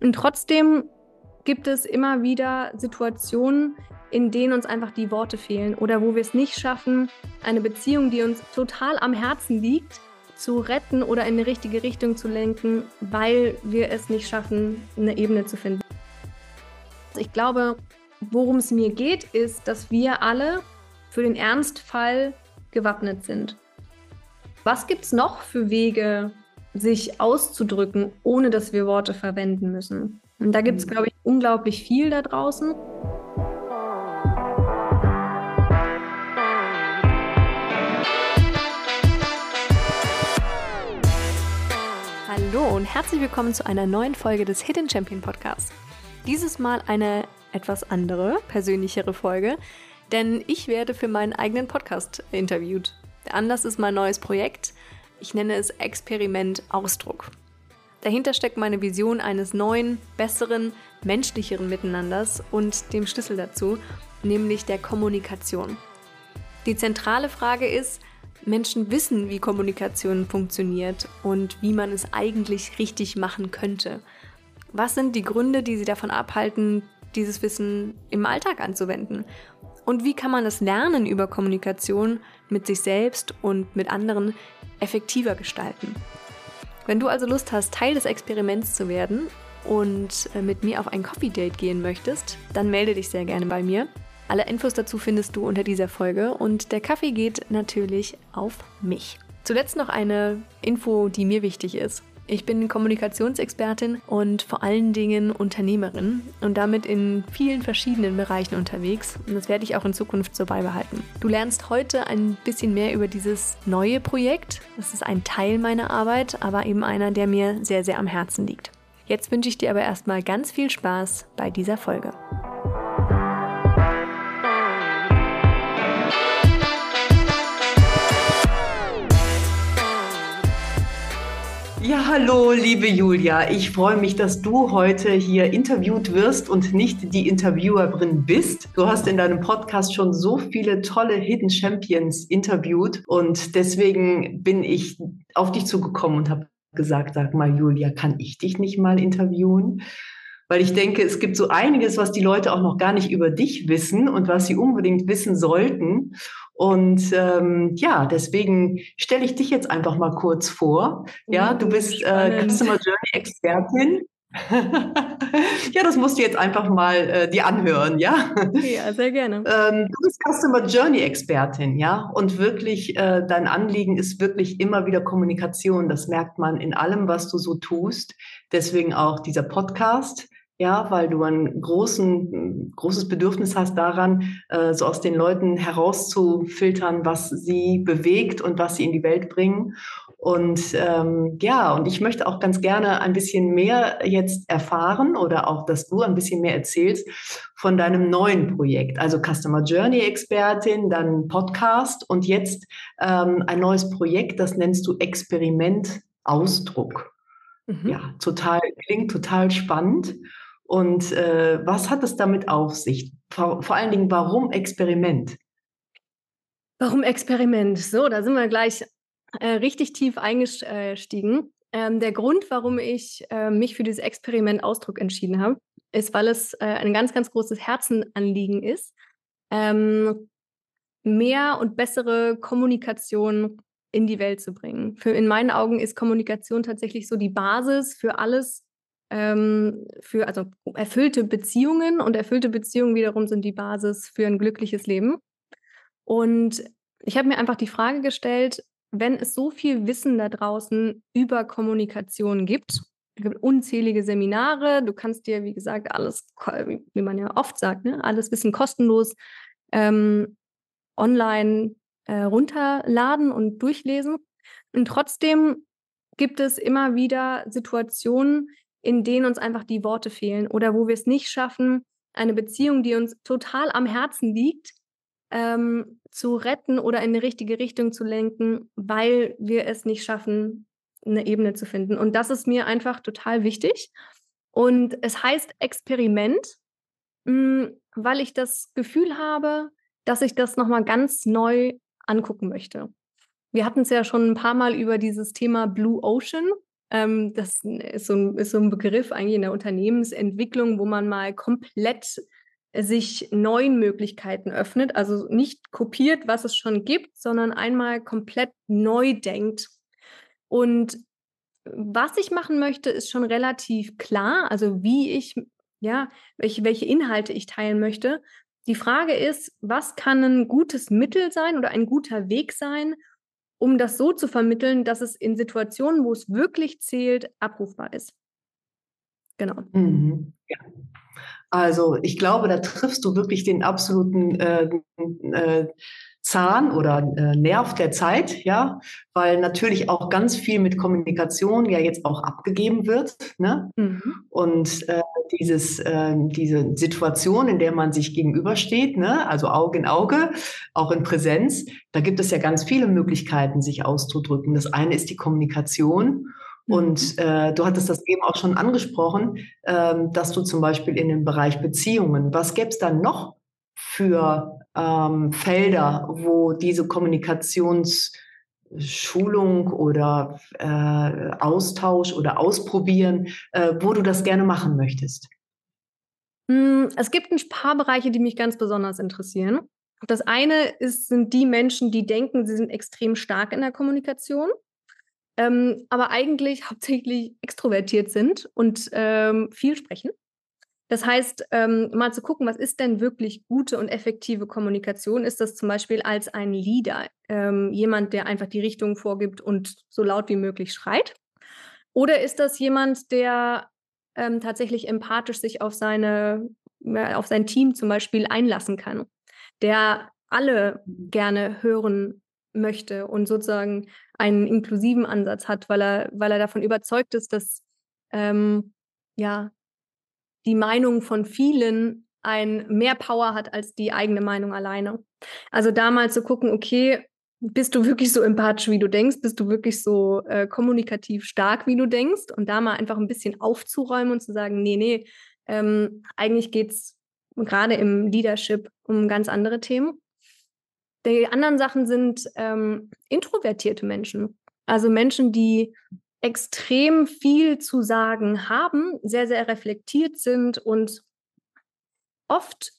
Und trotzdem gibt es immer wieder Situationen, in denen uns einfach die Worte fehlen oder wo wir es nicht schaffen, eine Beziehung, die uns total am Herzen liegt, zu retten oder in die richtige Richtung zu lenken, weil wir es nicht schaffen, eine Ebene zu finden. Ich glaube, worum es mir geht, ist, dass wir alle für den Ernstfall gewappnet sind. Was gibt es noch für Wege, sich auszudrücken, ohne dass wir Worte verwenden müssen? Und da gibt es, mhm. glaube ich, unglaublich viel da draußen. Hallo und herzlich willkommen zu einer neuen Folge des Hidden Champion Podcasts. Dieses Mal eine etwas andere, persönlichere Folge, denn ich werde für meinen eigenen Podcast interviewt. Der Anlass ist mein neues Projekt. Ich nenne es Experiment Ausdruck. Dahinter steckt meine Vision eines neuen, besseren, menschlicheren Miteinanders und dem Schlüssel dazu, nämlich der Kommunikation. Die zentrale Frage ist, Menschen wissen, wie Kommunikation funktioniert und wie man es eigentlich richtig machen könnte. Was sind die Gründe, die sie davon abhalten, dieses Wissen im Alltag anzuwenden? Und wie kann man das Lernen über Kommunikation mit sich selbst und mit anderen effektiver gestalten? Wenn du also Lust hast, Teil des Experiments zu werden und äh, mit mir auf ein Coffee Date gehen möchtest, dann melde dich sehr gerne bei mir. Alle Infos dazu findest du unter dieser Folge und der Kaffee geht natürlich auf mich. Zuletzt noch eine Info, die mir wichtig ist. Ich bin Kommunikationsexpertin und vor allen Dingen Unternehmerin und damit in vielen verschiedenen Bereichen unterwegs. Und das werde ich auch in Zukunft so beibehalten. Du lernst heute ein bisschen mehr über dieses neue Projekt. Das ist ein Teil meiner Arbeit, aber eben einer, der mir sehr, sehr am Herzen liegt. Jetzt wünsche ich dir aber erstmal ganz viel Spaß bei dieser Folge. Ja, hallo, liebe Julia. Ich freue mich, dass du heute hier interviewt wirst und nicht die Interviewerin bist. Du hast in deinem Podcast schon so viele tolle Hidden Champions interviewt und deswegen bin ich auf dich zugekommen und habe gesagt, sag mal, Julia, kann ich dich nicht mal interviewen? Weil ich denke, es gibt so einiges, was die Leute auch noch gar nicht über dich wissen und was sie unbedingt wissen sollten. Und ähm, ja, deswegen stelle ich dich jetzt einfach mal kurz vor. Ja, du bist äh, Customer Journey Expertin. ja, das musst du jetzt einfach mal äh, dir anhören, ja? Ja, sehr gerne. Ähm, du bist Customer Journey Expertin, ja? Und wirklich, äh, dein Anliegen ist wirklich immer wieder Kommunikation. Das merkt man in allem, was du so tust. Deswegen auch dieser Podcast ja, weil du ein großen, großes Bedürfnis hast daran, äh, so aus den Leuten herauszufiltern, was sie bewegt und was sie in die Welt bringen. Und ähm, ja, und ich möchte auch ganz gerne ein bisschen mehr jetzt erfahren oder auch, dass du ein bisschen mehr erzählst von deinem neuen Projekt. Also Customer Journey Expertin, dann Podcast und jetzt ähm, ein neues Projekt, das nennst du Experiment Ausdruck. Mhm. Ja, total, klingt total spannend. Und äh, was hat es damit auf sich? Vor, vor allen Dingen, warum Experiment? Warum Experiment? So, da sind wir gleich äh, richtig tief eingestiegen. Ähm, der Grund, warum ich äh, mich für dieses Experiment Ausdruck entschieden habe, ist, weil es äh, ein ganz, ganz großes Herzenanliegen ist, ähm, mehr und bessere Kommunikation in die Welt zu bringen. Für, in meinen Augen ist Kommunikation tatsächlich so die Basis für alles, ähm, für also erfüllte Beziehungen und erfüllte Beziehungen wiederum sind die Basis für ein glückliches Leben. Und ich habe mir einfach die Frage gestellt, wenn es so viel Wissen da draußen über Kommunikation gibt, es gibt unzählige Seminare, du kannst dir, wie gesagt, alles, wie man ja oft sagt, ne, alles Wissen kostenlos ähm, online äh, runterladen und durchlesen. Und trotzdem gibt es immer wieder Situationen, in denen uns einfach die Worte fehlen oder wo wir es nicht schaffen, eine Beziehung, die uns total am Herzen liegt, ähm, zu retten oder in die richtige Richtung zu lenken, weil wir es nicht schaffen, eine Ebene zu finden. Und das ist mir einfach total wichtig. Und es heißt Experiment, mh, hm, weil ich das Gefühl habe, dass ich das nochmal ganz neu angucken möchte. Wir hatten es ja schon ein paar Mal über dieses Thema Blue Ocean Ähm, das ist so, ein, ist so ein Begriff eigentlich in der Unternehmensentwicklung, wo man mal komplett sich neuen Möglichkeiten öffnet, also nicht kopiert, was es schon gibt, sondern einmal komplett neu denkt. Und was ich machen möchte, ist schon relativ klar, also wie ich, ja, welche, welche Inhalte ich teilen möchte. Die Frage ist, was kann ein gutes Mittel sein oder ein guter Weg sein, um das so zu vermitteln, dass es in Situationen, wo es wirklich zählt, abrufbar ist. Genau. Mhm. Ja. Also ich glaube, da triffst du wirklich den absoluten äh, äh, Zahn oder äh, Nerv der Zeit, ja, weil natürlich auch ganz viel mit Kommunikation ja jetzt auch abgegeben wird. Ne? Mhm. Und äh, dieses, äh, diese Situation, in der man sich gegenübersteht, ne? also Auge in Auge, auch in Präsenz, da gibt es ja ganz viele Möglichkeiten, sich auszudrücken. Das eine ist die Kommunikation. Und mhm. äh, du hattest das eben auch schon angesprochen, ähm, dass du zum Beispiel in dem Bereich Beziehungen, was gäbe es dann noch für ähm, Felder, wo diese Kommunikationsschulung oder äh, Austausch oder Ausprobieren, äh, wo du das gerne machen möchtest? Hm, es gibt ein paar Bereiche, die mich ganz besonders interessieren. Das eine ist, sind die Menschen, die denken, sie sind extrem stark in der Kommunikation ähm, aber eigentlich hauptsächlich extrovertiert sind und ähm, viel sprechen. Das heißt, ähm, mal zu gucken, was ist denn wirklich gute und effektive Kommunikation? Ist das zum Beispiel als ein Leader, ähm, jemand, der einfach die Richtung vorgibt und so laut wie möglich schreit? Oder ist das jemand, der ähm, tatsächlich empathisch sich auf seine, auf sein Team zum Beispiel einlassen kann, der alle gerne hören möchte und sozusagen einen inklusiven Ansatz hat, weil er, weil er davon überzeugt ist, dass ähm, ja die Meinung von vielen ein mehr Power hat als die eigene Meinung alleine. Also da mal zu gucken, okay, bist du wirklich so empathisch, wie du denkst? Bist du wirklich so äh, kommunikativ stark, wie du denkst? Und da mal einfach ein bisschen aufzuräumen und zu sagen, nee, nee, ähm, eigentlich geht es gerade im Leadership um ganz andere Themen. Die anderen Sachen sind ähm, introvertierte Menschen. Also Menschen, die extrem viel zu sagen haben, sehr, sehr reflektiert sind und oft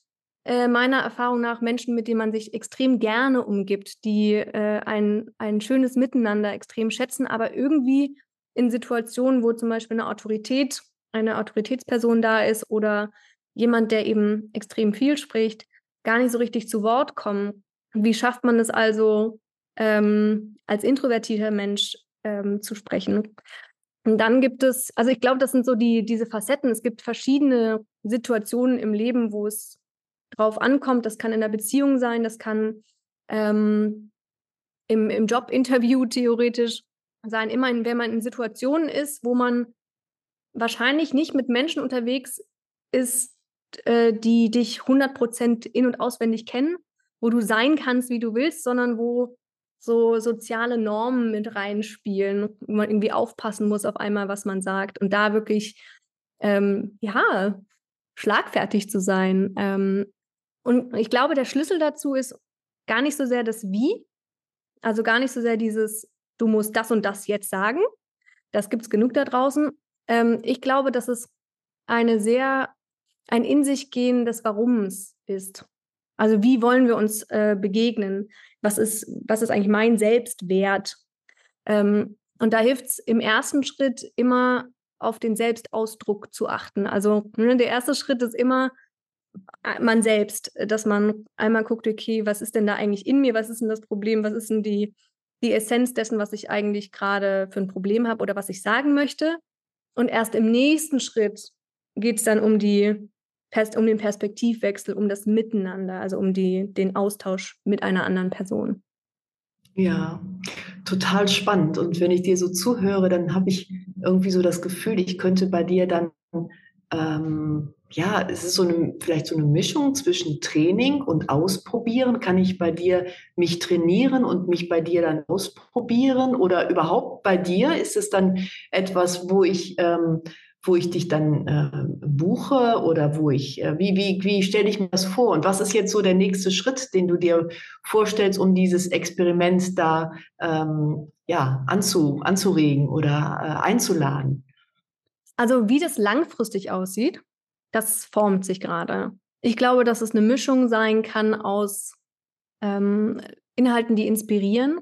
äh, meiner Erfahrung nach Menschen, mit denen man sich extrem gerne umgibt, die äh, ein, ein schönes Miteinander extrem schätzen, aber irgendwie in Situationen, wo zum Beispiel eine Autorität, eine Autoritätsperson da ist oder jemand, der eben extrem viel spricht, gar nicht so richtig zu Wort kommen. Wie schafft man es also, ähm, als introvertierter Mensch ähm, zu sprechen? Und dann gibt es, also ich glaube, das sind so die, diese Facetten. Es gibt verschiedene Situationen im Leben, wo es drauf ankommt. Das kann in der Beziehung sein, das kann ähm, im, im Jobinterview theoretisch sein. Immerhin, wenn man in Situationen ist, wo man wahrscheinlich nicht mit Menschen unterwegs ist, äh, die dich 100% in- und auswendig kennen, wo du sein kannst, wie du willst, sondern wo so soziale Normen mit reinspielen, wo man irgendwie aufpassen muss auf einmal, was man sagt und da wirklich, ähm, ja, schlagfertig zu sein. Ähm, und ich glaube, der Schlüssel dazu ist gar nicht so sehr das Wie, also gar nicht so sehr dieses, du musst das und das jetzt sagen. Das gibt es genug da draußen. Ähm, ich glaube, dass es eine sehr, ein in sich gehen des Warums ist. Also wie wollen wir uns äh, begegnen? Was ist, was ist eigentlich mein Selbstwert? Ähm, und da hilft es im ersten Schritt immer auf den Selbstausdruck zu achten. Also ne, der erste Schritt ist immer äh, man selbst, dass man einmal guckt, okay, was ist denn da eigentlich in mir? Was ist denn das Problem? Was ist denn die, die Essenz dessen, was ich eigentlich gerade für ein Problem habe oder was ich sagen möchte? Und erst im nächsten Schritt geht es dann um die um den Perspektivwechsel, um das Miteinander, also um die, den Austausch mit einer anderen Person. Ja, total spannend. Und wenn ich dir so zuhöre, dann habe ich irgendwie so das Gefühl, ich könnte bei dir dann, ähm, ja, es ist so eine, vielleicht so eine Mischung zwischen Training und Ausprobieren. Kann ich bei dir mich trainieren und mich bei dir dann ausprobieren? Oder überhaupt bei dir ist es dann etwas, wo ich ähm, wo ich dich dann äh, buche oder wo ich, äh, wie, wie, wie stelle ich mir das vor? Und was ist jetzt so der nächste Schritt, den du dir vorstellst, um dieses Experiment da ähm, ja, anzu, anzuregen oder äh, einzuladen? Also wie das langfristig aussieht, das formt sich gerade. Ich glaube, dass es eine Mischung sein kann aus ähm, Inhalten, die inspirieren,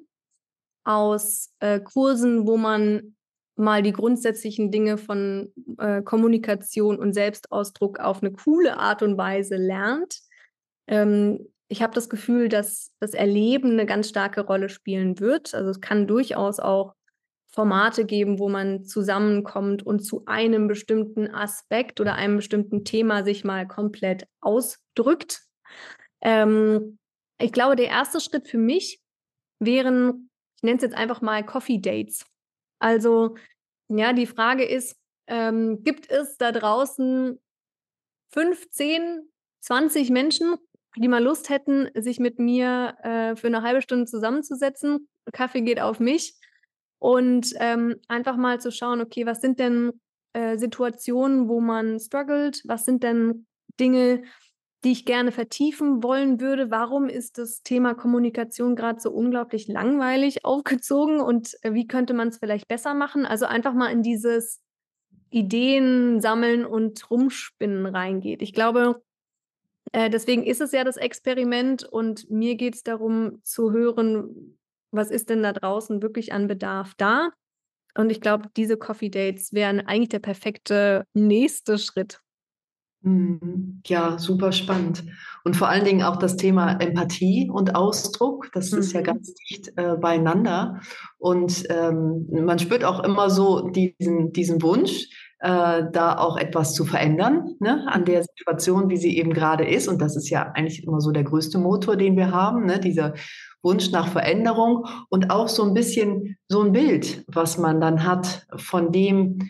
aus äh, Kursen, wo man mal die grundsätzlichen Dinge von äh, Kommunikation und Selbstausdruck auf eine coole Art und Weise lernt. Ähm, ich habe das Gefühl, dass das Erleben eine ganz starke Rolle spielen wird. Also es kann durchaus auch Formate geben, wo man zusammenkommt und zu einem bestimmten Aspekt oder einem bestimmten Thema sich mal komplett ausdrückt. Ähm, ich glaube, der erste Schritt für mich wären, ich nenne es jetzt einfach mal Coffee Dates. Also, ja, die Frage ist, ähm, gibt es da draußen 15, 20 Menschen, die mal Lust hätten, sich mit mir äh, für eine halbe Stunde zusammenzusetzen? Kaffee geht auf mich. Und ähm, einfach mal zu schauen, okay, was sind denn äh, Situationen, wo man struggelt? Was sind denn Dinge, die ich gerne vertiefen wollen würde. Warum ist das Thema Kommunikation gerade so unglaublich langweilig aufgezogen und äh, wie könnte man es vielleicht besser machen? Also einfach mal in dieses Ideen sammeln und rumspinnen reingeht. Ich glaube, äh, deswegen ist es ja das Experiment und mir geht es darum zu hören, was ist denn da draußen wirklich an Bedarf da? Und ich glaube, diese Coffee Dates wären eigentlich der perfekte nächste Schritt. Mhm. Ja, super spannend. Und vor allen Dingen auch das Thema Empathie und Ausdruck, das mhm. ist ja mhm. ganz dicht äh, beieinander. Und ähm, man spürt auch immer so diesen, diesen Wunsch, äh, da auch etwas zu verändern ne, an der Situation, wie sie eben gerade ist. Und das ist ja eigentlich immer so der größte Motor, den wir haben, ne, dieser Wunsch nach Veränderung und auch so ein bisschen so ein Bild, was man dann hat von dem,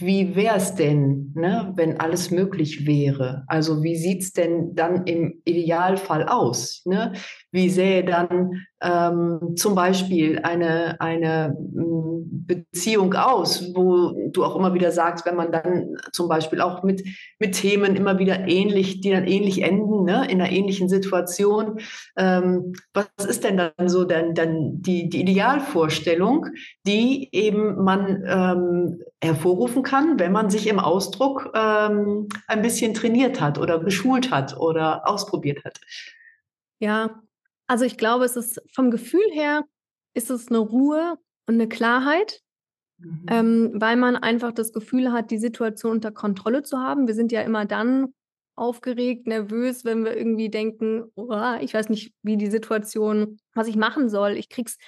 wie wäre es denn, ne, wenn alles möglich wäre? Also wie sieht es denn dann im Idealfall aus? Ne? Wie sähe dann ähm, zum Beispiel eine, eine mm, Beziehung aus, wo du auch immer wieder sagst, wenn man dann zum Beispiel auch mit, mit Themen immer wieder ähnlich, die dann ähnlich enden, ne, in einer ähnlichen Situation, ähm, was ist denn dann so dann, dann die, die Idealvorstellung, die eben man ähm, hervorrufen kann, wenn man sich im Ausdruck ähm, ein bisschen trainiert hat oder geschult hat oder ausprobiert hat? Ja, also ich glaube, es ist vom Gefühl her, ist es eine Ruhe und eine Klarheit, mhm. ähm, weil man einfach das Gefühl hat, die Situation unter Kontrolle zu haben. Wir sind ja immer dann aufgeregt, nervös, wenn wir irgendwie denken, oh, ich weiß nicht, wie die Situation, was ich machen soll. Ich krieg's,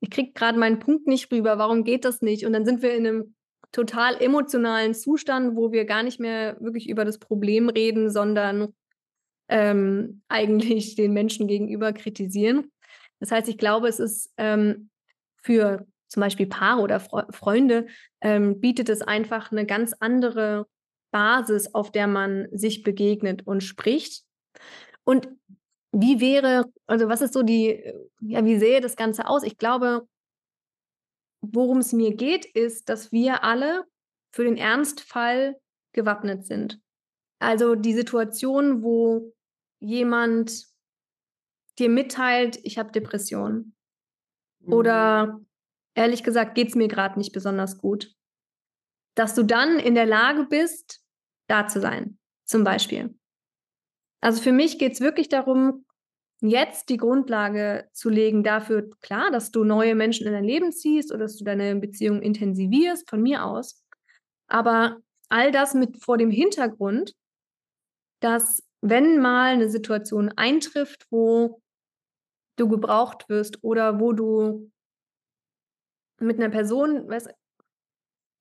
ich krieg gerade meinen Punkt nicht rüber. Warum geht das nicht? Und dann sind wir in einem total emotionalen Zustand, wo wir gar nicht mehr wirklich über das Problem reden, sondern ähm, eigentlich den Menschen gegenüber kritisieren. Das heißt, ich glaube, es ist ähm, für zum Beispiel Paare oder Fre Freunde, ähm, bietet es einfach eine ganz andere Basis, auf der man sich begegnet und spricht. Und wie wäre, also was ist so die, ja, wie sähe das Ganze aus? Ich glaube, worum es mir geht, ist, dass wir alle für den Ernstfall gewappnet sind. Also die Situation, wo jemand dir mitteilt, ich habe Depressionen. Mhm. Oder ehrlich gesagt, geht es mir gerade nicht besonders gut. Dass du dann in der Lage bist, da zu sein, zum Beispiel. Also für mich geht es wirklich darum, jetzt die Grundlage zu legen dafür, klar, dass du neue Menschen in dein Leben ziehst oder dass du deine Beziehung intensivierst, von mir aus. Aber all das mit vor dem Hintergrund, dass wenn mal eine Situation eintrifft, wo du gebraucht wirst oder wo du mit einer Person, weißt,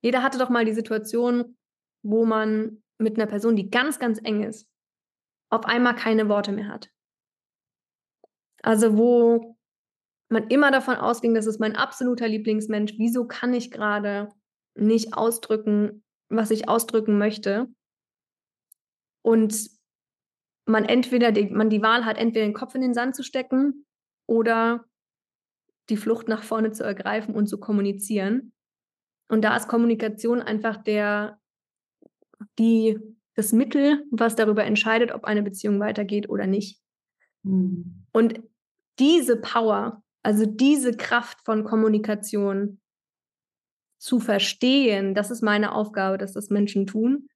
jeder hatte doch mal die Situation, wo man mit einer Person, die ganz, ganz eng ist, auf einmal keine Worte mehr hat. Also wo man immer davon ausging, das ist mein absoluter Lieblingsmensch, wieso kann ich gerade nicht ausdrücken, was ich ausdrücken möchte? Und man entweder die, man die Wahl hat, entweder den Kopf in den Sand zu stecken oder die Flucht nach vorne zu ergreifen und zu kommunizieren. Und da ist Kommunikation einfach der, die, das Mittel, was darüber entscheidet, ob eine Beziehung weitergeht oder nicht. Mhm. Und diese Power, also diese Kraft von Kommunikation zu verstehen, das ist meine Aufgabe, dass das Menschen tun.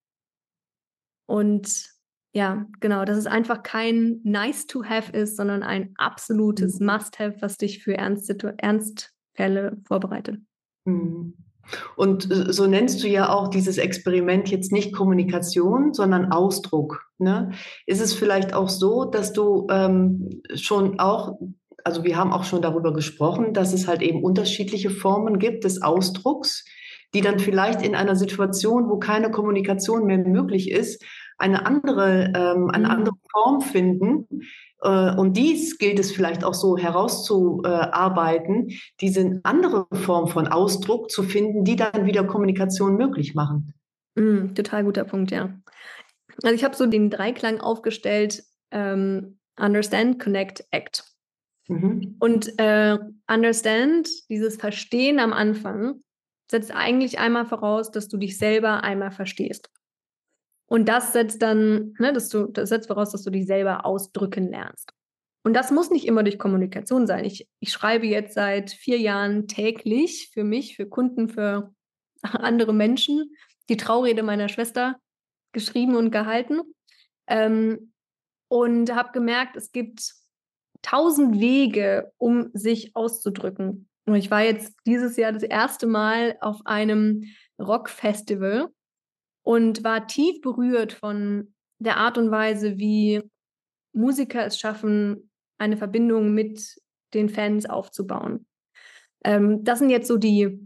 Und ja, genau, dass es einfach kein nice to have ist, sondern ein absolutes mhm. Must-have, was dich für Ernst Ernstfälle vorbereitet. Mhm. Und so nennst du ja auch dieses Experiment jetzt nicht Kommunikation, sondern Ausdruck. Ne? Ist es vielleicht auch so, dass du ähm, schon auch, also wir haben auch schon darüber gesprochen, dass es halt eben unterschiedliche Formen gibt des Ausdrucks, die dann vielleicht in einer Situation, wo keine Kommunikation mehr möglich ist, eine andere, ähm, eine mhm. andere Form finden, äh, und dies gilt es vielleicht auch so herauszuarbeiten, diese andere Form von Ausdruck zu finden, die dann wieder Kommunikation möglich machen. Mm, total guter Punkt, ja. Also ich habe so den Dreiklang aufgestellt, ähm, Understand, Connect, Act. Mhm. Und äh, Understand, dieses Verstehen am Anfang, setzt eigentlich einmal voraus, dass du dich selber einmal verstehst. Und das setzt dann, ne, dass du, das setzt voraus, dass du dich selber ausdrücken lernst. Und das muss nicht immer durch Kommunikation sein. Ich, ich schreibe jetzt seit vier Jahren täglich für mich, für Kunden, für andere Menschen die Traurede meiner Schwester geschrieben und gehalten. Ähm, und habe gemerkt, es gibt tausend Wege, um sich auszudrücken. Und ich war jetzt dieses Jahr das erste Mal auf einem Rockfestival und war tief berührt von der Art und Weise, wie Musiker es schaffen, eine Verbindung mit den Fans aufzubauen. Ähm, das sind jetzt so die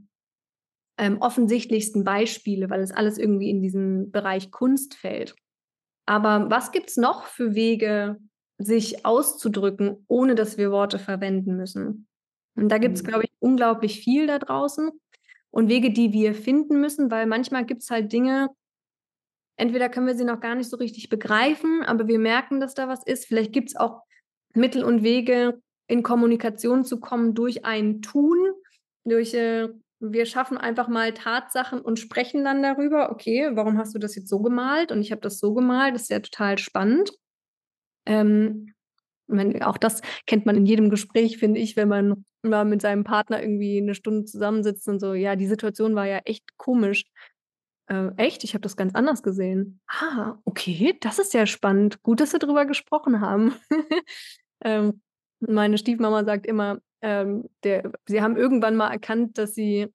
ähm, offensichtlichsten Beispiele, weil es alles irgendwie in diesen Bereich Kunst fällt. Aber was gibt es noch für Wege, sich auszudrücken, ohne dass wir Worte verwenden müssen? Und da gibt es, mhm. glaube ich, unglaublich viel da draußen und Wege, die wir finden müssen, weil manchmal gibt es halt Dinge, entweder können wir sie noch gar nicht so richtig begreifen, aber wir merken, dass da was ist. Vielleicht gibt es auch Mittel und Wege, in Kommunikation zu kommen durch ein Tun, durch äh, wir schaffen einfach mal Tatsachen und sprechen dann darüber, okay, warum hast du das jetzt so gemalt und ich habe das so gemalt, das ist ja total spannend. Ähm, auch das kennt man in jedem Gespräch, finde ich, wenn man mal mit seinem Partner irgendwie eine Stunde zusammensitzt und so, ja, die Situation war ja echt komisch. Äh, echt? Ich habe das ganz anders gesehen. Ah, okay, das ist ja spannend. Gut, dass wir darüber gesprochen haben. ähm, meine Stiefmama sagt immer, ähm, der, sie haben irgendwann mal erkannt, dass sie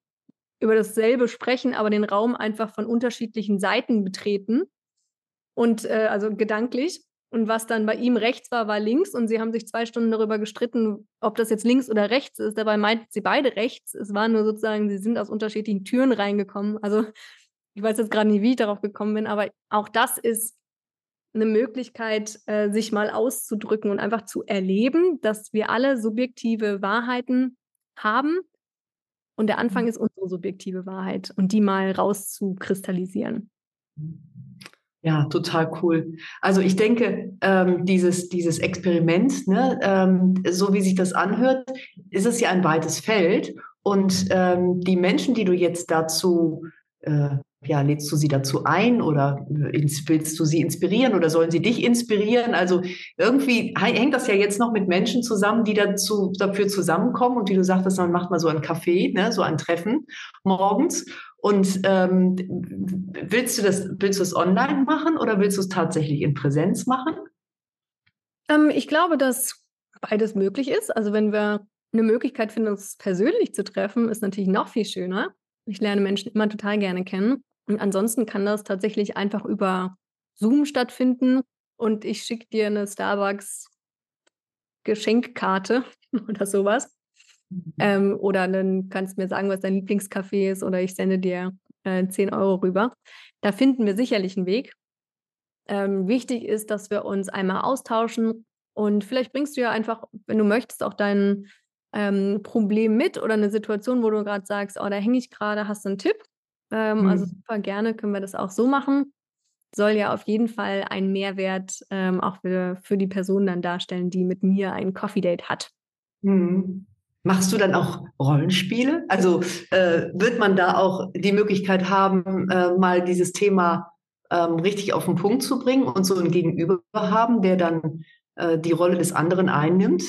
über dasselbe sprechen, aber den Raum einfach von unterschiedlichen Seiten betreten. Und äh, also gedanklich. Und was dann bei ihm rechts war, war links. Und sie haben sich zwei Stunden darüber gestritten, ob das jetzt links oder rechts ist. Dabei meinten sie beide rechts. Es war nur sozusagen, sie sind aus unterschiedlichen Türen reingekommen. Also ich weiß jetzt gerade nicht, wie ich darauf gekommen bin, aber auch das ist eine Möglichkeit, äh, sich mal auszudrücken und einfach zu erleben, dass wir alle subjektive Wahrheiten haben. Und der Anfang mhm. ist unsere subjektive Wahrheit und die mal rauszukristallisieren. Ja, total cool. Also ich denke, ähm, dieses, dieses Experiment, ne, ähm, so wie sich das anhört, ist es ja ein weites Feld. Und ähm, die Menschen, die du jetzt dazu äh, ja, lädst du sie dazu ein oder willst du sie inspirieren oder sollen sie dich inspirieren? Also irgendwie hängt das ja jetzt noch mit Menschen zusammen, die dazu, dafür zusammenkommen und wie du sagtest, man macht mal so ein Café, ne, so ein Treffen morgens. Und ähm, willst du das, willst du es online machen oder willst du es tatsächlich in Präsenz machen? Ähm, ich glaube, dass beides möglich ist. Also wenn wir eine Möglichkeit finden, uns persönlich zu treffen, ist natürlich noch viel schöner. Ich lerne Menschen immer total gerne kennen. Und ansonsten kann das tatsächlich einfach über Zoom stattfinden und ich schicke dir eine Starbucks Geschenkkarte oder sowas. Mhm. Ähm, oder dann kannst du mir sagen, was dein Lieblingscafé ist oder ich sende dir äh, 10 Euro rüber. Da finden wir sicherlich einen Weg. Ähm, wichtig ist, dass wir uns einmal austauschen und vielleicht bringst du ja einfach, wenn du möchtest, auch dein ähm, Problem mit oder eine Situation, wo du gerade sagst, oh, da hänge ich gerade, hast du einen Tipp? Ähm, mhm. Also super gerne können wir das auch so machen. Soll ja auf jeden Fall einen Mehrwert ähm, auch für, für die Person dann darstellen, die mit mir ein Coffee Date hat. Mhm. Machst du dann auch Rollenspiele? Also äh, wird man da auch die Möglichkeit haben, äh, mal dieses Thema ähm, richtig auf den Punkt zu bringen und so ein Gegenüber haben, der dann äh, die Rolle des anderen einnimmt?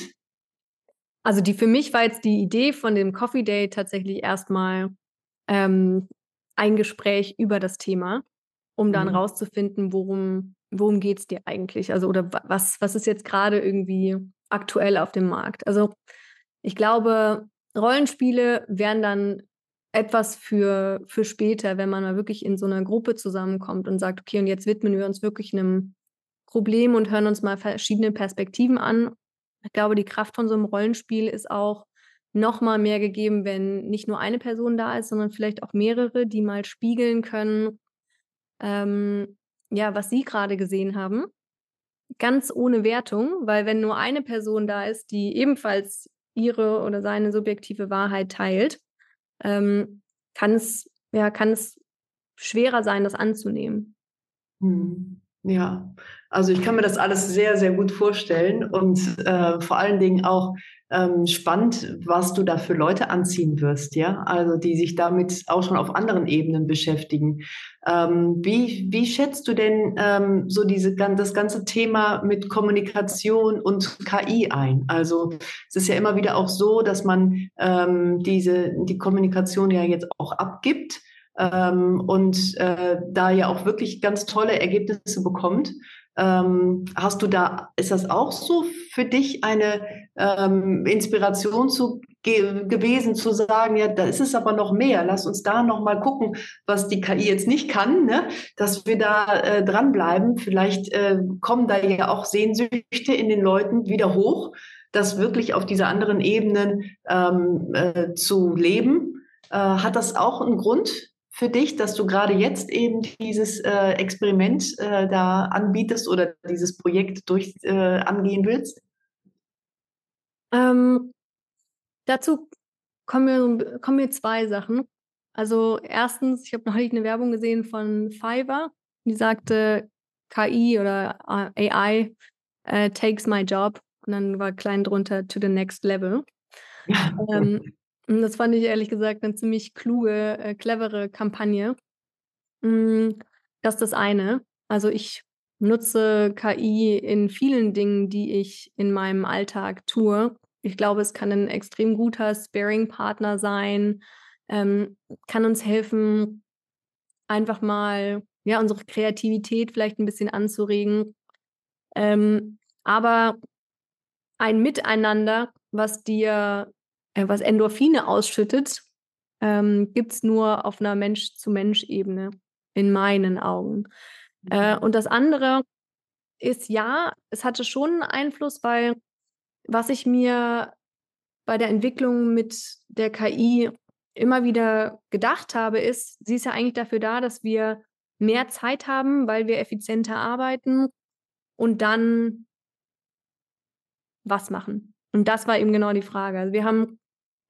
Also die für mich war jetzt die Idee von dem Coffee Day tatsächlich erstmal ähm, ein Gespräch über das Thema, um dann mhm. rauszufinden, worum, worum geht es dir eigentlich? Also, oder was, was ist jetzt gerade irgendwie aktuell auf dem Markt? Also, ich glaube, Rollenspiele wären dann etwas für, für später, wenn man mal wirklich in so einer Gruppe zusammenkommt und sagt, okay, und jetzt widmen wir uns wirklich einem Problem und hören uns mal verschiedene Perspektiven an. Ich glaube, die Kraft von so einem Rollenspiel ist auch noch mal mehr gegeben, wenn nicht nur eine Person da ist, sondern vielleicht auch mehrere, die mal spiegeln können, ähm, ja, was sie gerade gesehen haben. Ganz ohne Wertung, weil wenn nur eine Person da ist, die ebenfalls ihre oder seine subjektive Wahrheit teilt, ähm, kann es ja kann es schwerer sein, das anzunehmen. Hm. Ja, also ich kann mir das alles sehr, sehr gut vorstellen und äh, vor allen Dingen auch ähm, spannend, was du da für Leute anziehen wirst, ja, also die sich damit auch schon auf anderen Ebenen beschäftigen. Ähm, wie, wie schätzt du denn ähm, so diese, das ganze Thema mit Kommunikation und KI ein? Also es ist ja immer wieder auch so, dass man ähm, diese, die Kommunikation ja jetzt auch abgibt und äh, da ja auch wirklich ganz tolle Ergebnisse bekommt. Ähm, hast du da, ist das auch so für dich eine ähm, Inspiration zu, ge gewesen, zu sagen, ja, da ist es aber noch mehr, lass uns da noch mal gucken, was die KI jetzt nicht kann, ne? dass wir da äh, dranbleiben. Vielleicht äh, kommen da ja auch Sehnsüchte in den Leuten wieder hoch, das wirklich auf dieser anderen Ebenen ähm, äh, zu leben. Äh, hat das auch einen Grund, für dich, dass du gerade jetzt eben dieses äh, Experiment äh, da anbietest oder dieses Projekt durch äh, angehen willst? Ähm, dazu kommen mir, kommen mir zwei Sachen. Also erstens, ich habe noch eine Werbung gesehen von Fiverr, die sagte, KI oder äh, AI uh, takes my job. Und dann war klein drunter to the next level. ähm, und das fand ich ehrlich gesagt eine ziemlich kluge, äh, clevere Kampagne. Hm, das ist das eine. Also ich nutze KI in vielen Dingen, die ich in meinem Alltag tue. Ich glaube, es kann ein extrem guter Sparing-Partner sein, ähm, kann uns helfen, einfach mal ja, unsere Kreativität vielleicht ein bisschen anzuregen. Ähm, aber ein Miteinander, was dir was Endorphine ausschüttet, ähm, gibt es nur auf einer Mensch-zu-Mensch-Ebene, in meinen Augen. Äh, mhm. und das andere ist ja, es hatte schon einen Einfluss, weil was ich mir bei der Entwicklung mit der KI immer wieder gedacht habe, ist, sie ist ja eigentlich dafür da, dass wir mehr Zeit haben, weil wir effizienter arbeiten und dann was machen. Und das war eben genau die Frage. Also wir haben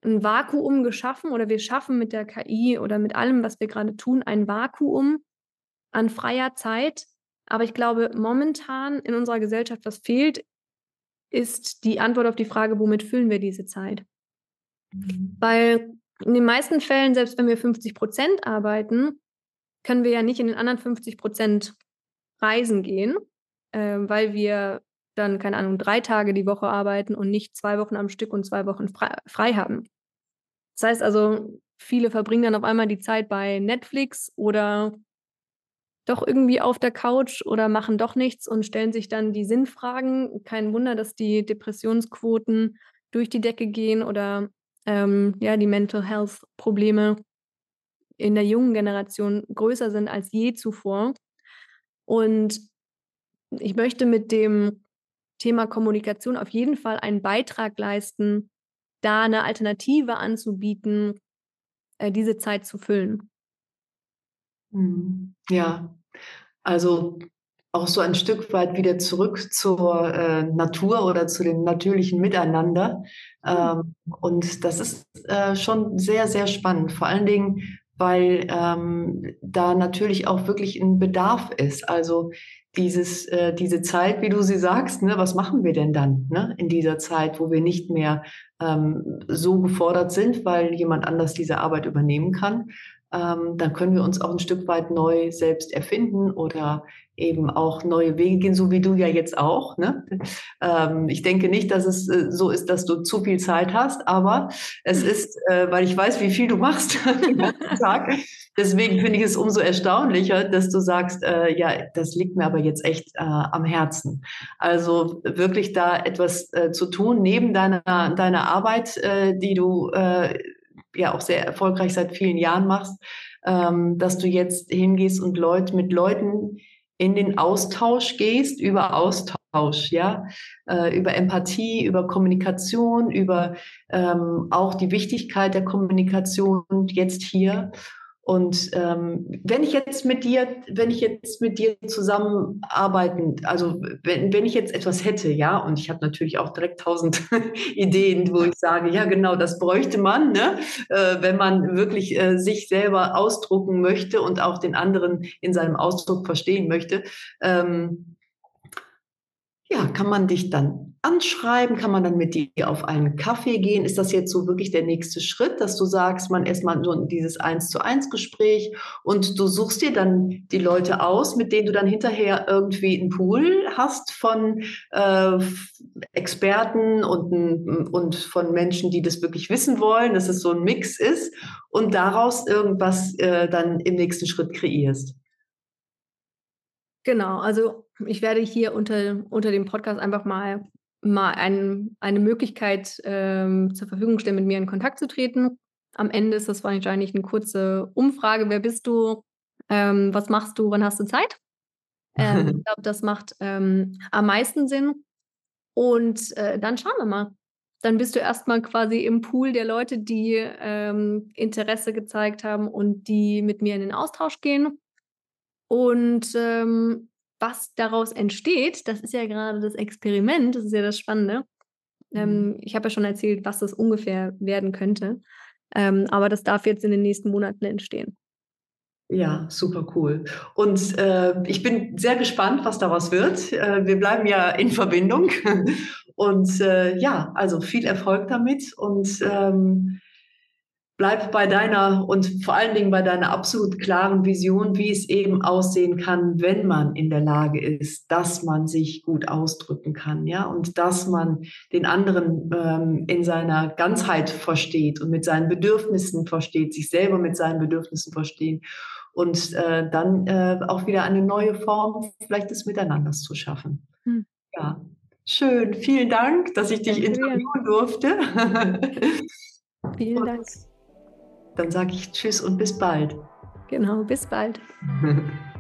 ein Vakuum geschaffen oder wir schaffen mit der KI oder mit allem, was wir gerade tun, ein Vakuum an freier Zeit. Aber ich glaube, momentan in unserer Gesellschaft, was fehlt, ist die Antwort auf die Frage, womit füllen wir diese Zeit? Mhm. Weil in den meisten Fällen, selbst wenn wir 50 Prozent arbeiten, können wir ja nicht in den anderen 50 Prozent reisen gehen, äh, weil wir dann, keine Ahnung, drei Tage die Woche arbeiten und nicht zwei Wochen am Stück und zwei Wochen frei, frei haben. Das heißt also, viele verbringen dann auf einmal die Zeit bei Netflix oder doch irgendwie auf der Couch oder machen doch nichts und stellen sich dann die Sinnfragen. Kein Wunder, dass die Depressionsquoten durch die Decke gehen oder ähm, ja, die Mental Health Probleme in der jungen Generation größer sind als je zuvor. Und ich möchte mit dem Thema Kommunikation auf jeden Fall einen Beitrag leisten, da eine Alternative anzubieten, äh, diese Zeit zu füllen. Mhm. Ja, also auch so ein Stück weit wieder zurück zur äh, Natur oder zu dem natürlichen Miteinander. Ähm, und das ist äh, schon sehr, sehr spannend. Vor allen Dingen, weil ähm, da natürlich auch wirklich ein Bedarf ist. Also dieses, äh, diese Zeit, wie du sie sagst, ne, was machen wir denn dann ne, in dieser Zeit, wo wir nicht mehr ähm, so gefordert sind, weil jemand anders diese Arbeit übernehmen kann. ähm, dann können wir uns auch ein Stück weit neu selbst erfinden oder eben auch neue Wege gehen, so wie du ja jetzt auch. Ne? Ähm, ich denke nicht, dass es äh, so ist, dass du zu viel Zeit hast, aber es ist, äh, weil ich weiß, wie viel du machst den ganzen Tag. Deswegen finde ich es umso erstaunlicher, dass du sagst, äh, ja, das liegt mir aber jetzt echt äh, am Herzen. Also wirklich da etwas äh, zu tun neben deiner, deiner Arbeit, äh, die du ja auch sehr erfolgreich seit vielen Jahren machst, ähm, dass du jetzt hingehst und Leute mit Leuten in den Austausch gehst, über Austausch, ja, äh, über Empathie, über Kommunikation, über ähm, auch die Wichtigkeit der Kommunikation jetzt hier. Und ähm, wenn ich jetzt mit dir, wenn ich jetzt mit dir zusammenarbeiten, also wenn, wenn ich jetzt etwas hätte, ja, und ich habe natürlich auch direkt tausend Ideen, wo ich sage, ja genau, das bräuchte man, ne? Äh, wenn man wirklich äh, sich selber ausdrucken möchte und auch den anderen in seinem Ausdruck verstehen möchte. Ähm, ja, kann man dich dann anschreiben? Kann man dann mit dir auf einen Kaffee gehen? Ist das jetzt so wirklich der nächste Schritt, dass du sagst, man erstmal so dieses Eins zu eins Gespräch und du suchst dir dann die Leute aus, mit denen du dann hinterher irgendwie einen Pool hast von äh, Experten und, und von Menschen, die das wirklich wissen wollen, dass es so ein Mix ist und daraus irgendwas äh, dann im nächsten Schritt kreierst. Genau, also ich werde hier unter, unter dem Podcast einfach mal, mal ein, eine Möglichkeit ähm, zur Verfügung stellen, mit mir in Kontakt zu treten. Am Ende ist das wahrscheinlich eine kurze Umfrage. Wer bist du? Ähm, was machst du? Wann hast du Zeit? Ähm, ich glaube, das macht ähm, am meisten Sinn. Und äh, dann schauen wir mal. Dann bist du erstmal quasi im Pool der Leute, die ähm, Interesse gezeigt haben und die mit mir in den Austausch gehen. Und ähm, was daraus entsteht, das ist ja gerade das Experiment, das ist ja das Spannende. Ähm, mhm. ich habe ja schon erzählt, was das ungefähr werden könnte. Ähm, aber das darf jetzt in den nächsten Monaten entstehen. Ja, super cool. Und äh, ich bin sehr gespannt, was daraus wird. Äh, wir bleiben ja in Verbindung. Und äh, ja, also viel Erfolg damit und ähm, bleib bei deiner und vor allen Dingen bei deiner absolut klaren Vision, wie es eben aussehen kann, wenn man in der Lage ist, dass man sich gut ausdrücken kann, ja, und dass man den anderen ähm, in seiner Ganzheit versteht und mit seinen Bedürfnissen versteht, sich selber mit seinen Bedürfnissen verstehen und äh, dann äh, auch wieder eine neue Form vielleicht des Miteinanders zu schaffen. Hm. Ja, schön. Vielen Dank, dass ich dich interviewen durfte. Vielen Dank. Dann sage ich Tschüss und bis bald. Genau, bis bald.